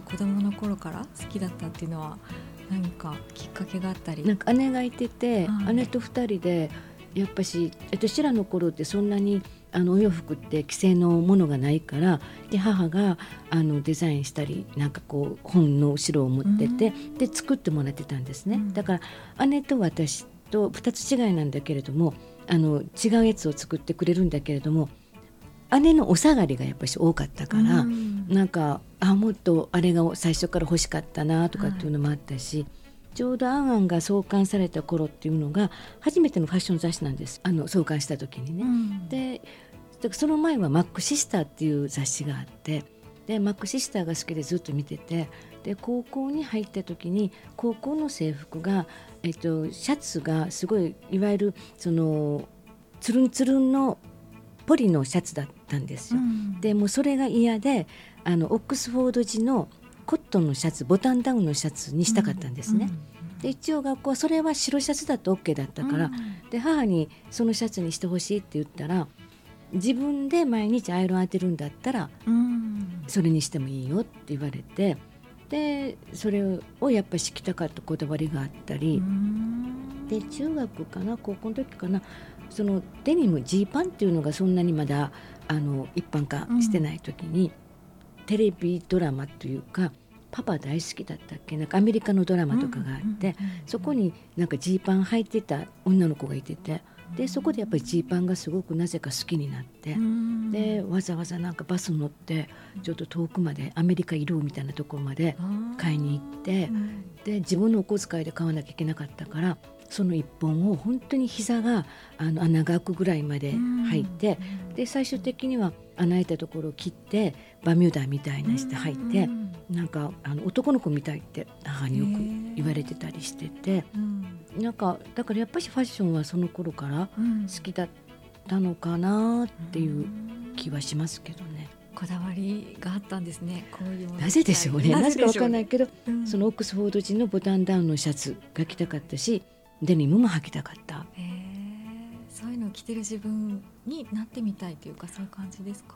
と子供の頃から好きだったっていうのは何かきっかけがあったり？なんか姉がいてて、はい。姉と二人でやっぱし私らの頃ってそんなにあのお洋服って既製のものがないからで母があのデザインしたりなんかこう本の後ろを持ってて、で作ってもらってたんですね、うん。だから姉と私と2つ違いなんだけれどもあの違うやつを作ってくれるんだけれども姉のお下がりがやっぱし多かったから、うん。なんかあもっとあれが最初から欲しかったなとかっていうのもあったし、ちょうど「あんあん」が創刊された頃っていうのが初めてのファッション雑誌なんです。あの創刊した時にね。うん。でその前は「マックシスター」っていう雑誌があってでマックシスターが好きでずっと見ててで高校に入った時に高校の制服が、えっと、シャツがすごいいわゆるそのつるんつるんのポリのシャツだったんですよ。うん。でもうそれが嫌であのオックスフォード地のコットンのシャツボタンダウンのシャツにしたかったんですね。で一応学校はそれは白シャツだと OK だったから、で母にそのシャツにしてほしいって言ったら自分で毎日アイロン当てるんだったらうん。それにしてもいいよって言われてでそれをやっぱり敷きたかったこだわりがあったり、うん。で中学かな高校の時かなそのデニムジーパンっていうのがそんなにまだあの一般化してない時に、テレビドラマというかパパ大好きだったっけ？なんかアメリカのドラマとかがあって、そこになんかジーパン履いてた女の子がいててでそこでやっぱりジーパンがすごくなぜか好きになって、うん。でわざわざなんかバス乗ってちょっと遠くまでアメリカいるみたいなところまで買いに行って。うん。で自分のお小遣いで買わなきゃいけなかったからその一本を本当に膝があの穴が開くぐらいまで履いて、で最終的には穴開いたところを切ってバミューダみたいなして履いて、うんなんかあの男の子みたいって母によく言われてたりしてて。うん。なんかだからやっぱりファッションはその頃からうん。好きだったのかなっていう気はしますけどね。こだわりがあったんですねこういうなぜでしょうね。なぜかわかんないけど、うん。そのオックスフォード人のボタンダウンのシャツが着たかったしデニムも履きたかった。へえそういうのを着てる自分になってみたいというかそういう感じですか、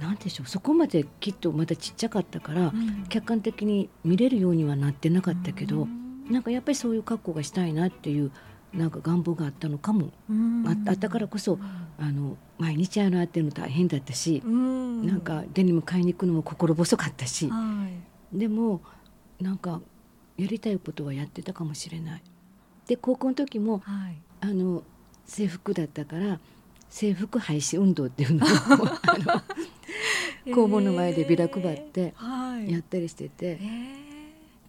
なんでしょう。そこまできっとまだちっちゃかったから、うん。客観的に見れるようにはなってなかったけど、うん。なんかやっぱりそういう格好がしたいなっていうなんか願望があったのかも、うん。ああったからこそあの毎日あの当てるの大変だったし、うん。なんかデニム買いに行くのも心細かったし、はい。でもなんかやりたいことはやってたかもしれない。で高校の時もはい。あの制服だったから制服廃止運動っていうのを あの工房の前でビラ配ってはい。やったりしてて、え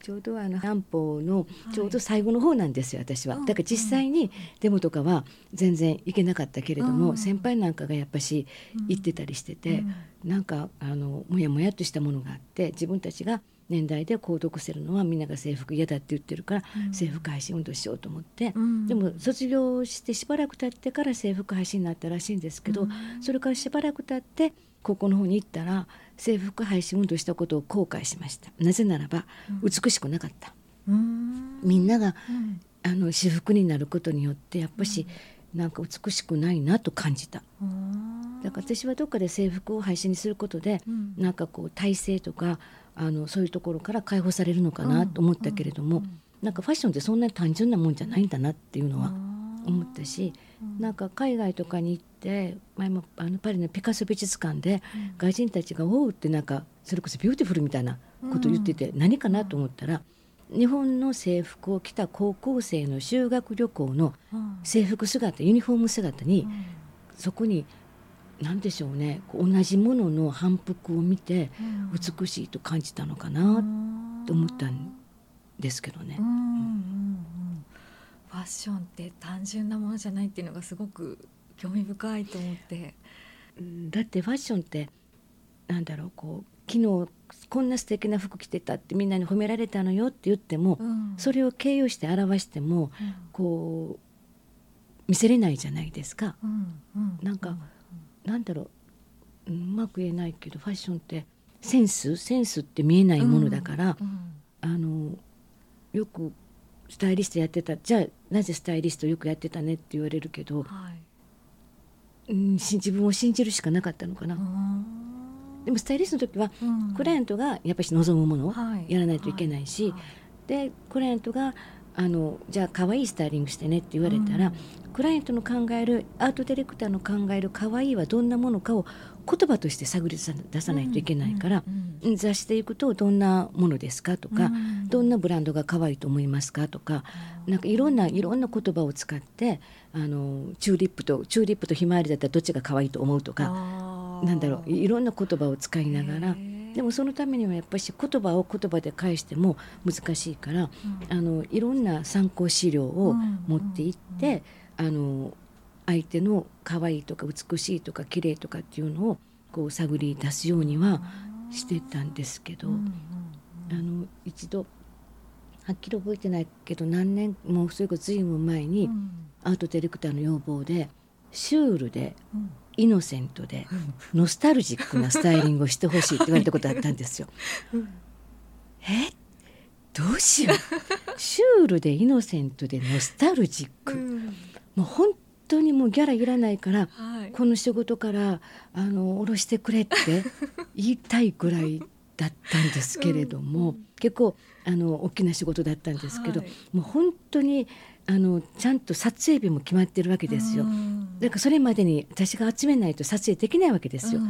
ちょうどあの安保のちょうど最後の方なんですよ、私は。だから実際にデモとかは全然行けなかったけれども、うん。先輩なんかがやっぱし行ってたりしてて、なんかあのもやもやっとしたものがあって自分たちが年代で購読するのはみんなが制服嫌だって言ってるから、うん。制服廃止運動しようと思って、うん。でも卒業してしばらく経ってから制服廃止になったらしいんですけど、うん。それからしばらく経って高校の方に行ったら制服廃止運動したことを後悔しました。なぜならば美しくなかった、うん。みんながうん。あの私服になることによってやっぱしなんか美しくないなと感じた。うん。だから私はどっかで制服を廃止にすることでうん。なんかこう体制とかあのそういうところから解放されるのかなと思ったけれども、うん。なんかファッションってそんなに単純なもんじゃないんだなっていうのは思ったし、うん。なんか海外とかに行って前もあのパリのピカソ美術館でうん。外人たちが「Oh」ってなんかそれこそ beautiful みたいなことを言ってて、何かなと思ったら日本の制服を着た高校生の修学旅行のうん。制服姿ユニフォーム姿に、うん。そこに何でしょうね同じものの反復を見てうん。美しいと感じたのかなと思ったんですけどね。うん。うんうんファッションって単純なものじゃないっていうのがすごく興味深いと思って。だってファッションってなんだろうこう昨日こんな素敵な服着てたってみんなに褒められたのよって言っても、うん。それを形容して表してもうん。こう見せれないじゃないですか。うんうん。なんかなんだろううまく言えないけどファッションってセンスセンスって見えないものだから、うんあのよくスタイリストやってたじゃあなぜスタイリストよくやってたねって言われるけど、はい。うん、し自分を信じるしかなかったのかな。うんでもスタイリストの時はうん。クライアントがやっぱり望むものをはい。やらないといけないし、はい。でクライアントがあのじゃあ可愛いスタイリングしてねって言われたら、うん。クライアントの考えるアートディレクターの考える可愛いはどんなものかを言葉として探り出さないといけないから、うん雑誌でいくとどんなものですかとか、うん。どんなブランドが可愛いと思いますかとか、なんかいろんないろんな言葉を使ってあのチューリップとチューリップとひまわりだったらどっちが可愛いと思うとかなんだろういろんな言葉を使いながらでもそのためにはやっぱり言葉を言葉で返しても難しいからうん。あのいろんな参考資料を持っていって、あの相手の可愛いとか美しいとか綺麗とかっていうのをこう探り出すようにはしてたんですけど、うんうんあの一度はっきり覚えてないけど何年もうそれこそ随分前に、うん。アートディレクターの要望でシュールでうんイノセントでノスタルジックなスタイリングをしてほしいって言われたことあったんですよ。うん。え？どうしよう。シュールでイノセントでノスタルジック、もう本当にもうギャラいらないからはい。この仕事からあの下ろしてくれって 言いたいぐらいだったんですけれども、うん。結構あの大きな仕事だったんですけど、はい。もう本当にあのちゃんと撮影日も決まってるわけですよ。うん。だからそれまでに私が集めないと撮影できないわけですよ。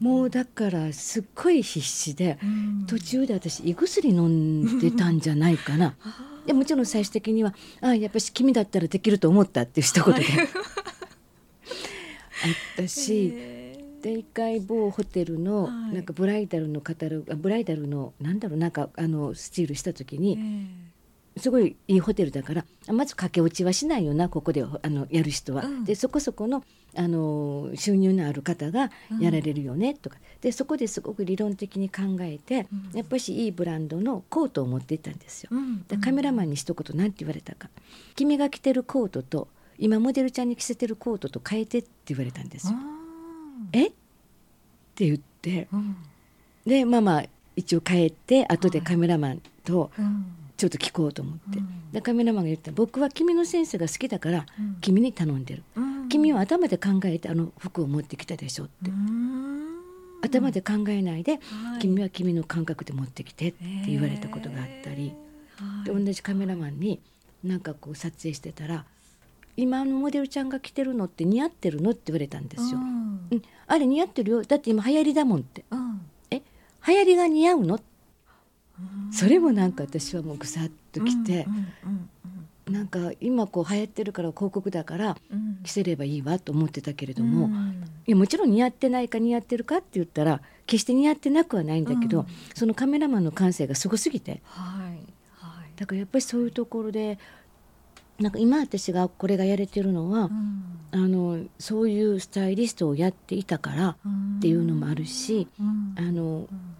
もうだからすっごい必死でうん。途中で私胃薬飲んでたんじゃないかな。でもちろん最終的には「ああやっぱし君だったらできると思った」っていう一言で、はい。あったし、で一回某ホテルのはい。なんかブライダルのカタログあブライダルのなんだろうなんかあのスチールした時にすごいいいホテルだからあまず駆け落ちはしないよなここであのやる人は。うん。でそこそこのあの収入のある方がやられるよねとか、でそこですごく理論的に考えて、うん。やっぱしいいブランドのコートを持って行ったんですよ。うん。でカメラマンに一言なんて言われたか「君が着てるコートと今モデルちゃんに着せてるコートと変えて」って言われたんですよ。え？って言って。うん。でまあまあ一応帰って後でカメラマンとうんちょっと聞こうと思って、うん。でカメラマンが言った「僕は君のセンスが好きだからうん。君に頼んでる、うん。君は頭で考えてあの服を持ってきたでしょ」って、うん。頭で考えないで、はい。君は君の感覚で持ってきてって言われたことがあったり。で同じカメラマンになんかこう撮影してたら「今のモデルちゃんが着てるのって似合ってるの?」って言われたんですよ。うん。うん、あれ似合ってるよ。だって今流行りだもんって。うん。え？流行りが似合うのうんそれもなんか私はもうぐさっときてう、なんか今こう流行ってるから広告だから着せればいいわと思ってたけれども、いうん。やもちろん似合ってないか似合ってるかって言ったら決して似合ってなくはないんだけど、うん。そのカメラマンの感性がすごすぎて。はいはい。だからやっぱりそういうところでなんか今私がこれがやれてるのは、うん。あのそういうスタイリストをやっていたからっていうのもあるし、うん。あのうん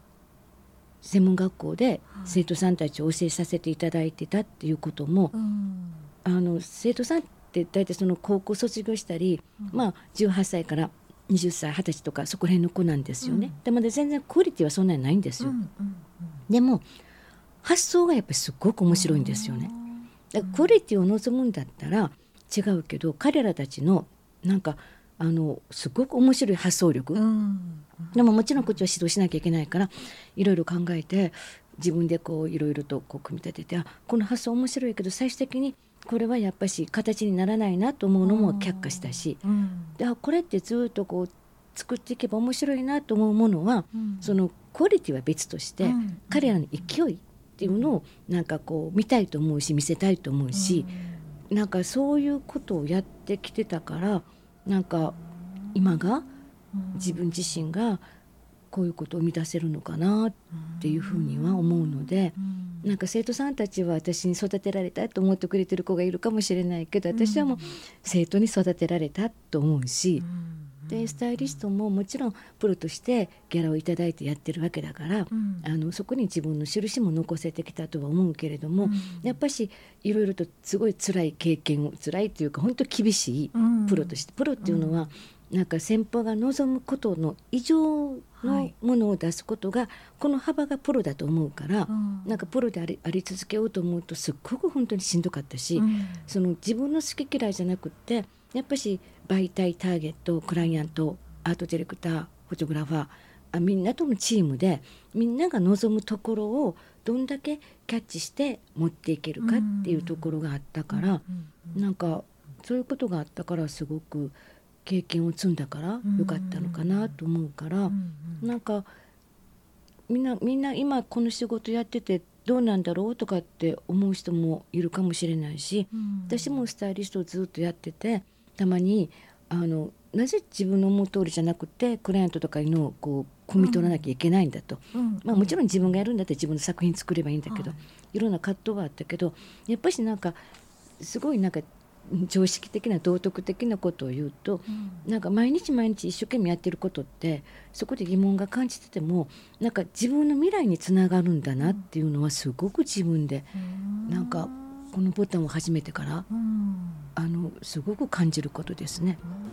専門学校ではい。生徒さんたちを教えさせていただいてたっていうことも、うん。あの生徒さんって大体その高校卒業したり、まあ18歳から20歳20歳とかそこら辺の子なんですよね。うん。でまだ全然クオリティはそんなにないんですよ。うんうんでも発想がやっぱりすごく面白いんですよね。だからクオリティを望むんだったら違うけど彼らたちのなんかあのすごく面白い発想力、うんうんでももちろんこっちは指導しなきゃいけないからいろいろ考えて自分でこういろいろとこう組み立ててあこの発想面白いけど最終的にこれはやっぱし形にならないなと思うのも却下したしうん。であこれってずっとこう作っていけば面白いなと思うものはうん。そのクオリティは別として、うん。彼らの勢いっていうのをなんかこう見たいと思うし見せたいと思うし、なんかそういうことをやってきてたからなんか今がうん自分自身がこういうことを生み出せるのかなっていうふうには思うのでうん。なんか生徒さんたちは私に育てられたと思ってくれてる子がいるかもしれないけど私はもう生徒に育てられたと思うし。でスタイリストももちろんプロとしてギャラをいただいてやってるわけだからうん。あのそこに自分の印も残せてきたとは思うけれどもうん。やっぱしいろいろとすごい辛い経験を辛いというか本当厳しいうん。プロとしてプロっていうのは、なんか先方が望むことの以上はのい。ものを出すことが、この幅がプロだと思うから、うん。なんかプロでありあり続けようと思うとすっごく本当にしんどかったし、うん。その自分の好き嫌いじゃなくってやっぱし媒体ターゲットクライアントアートディレクターフォトグラファーあみんなとのチームでみんなが望むところをどんだけキャッチして持っていけるかっていうところがあったから、うんうん。なんかそういうことがあったからすごく経験を積んだからよかったのかなと思うから、うなんかみんなみんな今この仕事やっててどうなんだろうとかって思う人もいるかもしれないしうん。私もスタイリストをずっとやっててたまにあのなぜ自分の思う通りじゃなくてクライアントとかのをこう汲み取らなきゃいけないんだと、うん。まあ、もちろん自分がやるんだったら自分の作品作ればいいんだけど、はい。い、ろんな葛藤はあったけどやっぱしなんかすごいなんか常識的な道徳的なことを言うとうん。なんか毎日毎日一生懸命やってることってそこで疑問が感じててもなんか自分の未来につながるんだなっていうのはすごく自分でなんかこのボタンを始めてからうん。あのすごく感じることですね。うん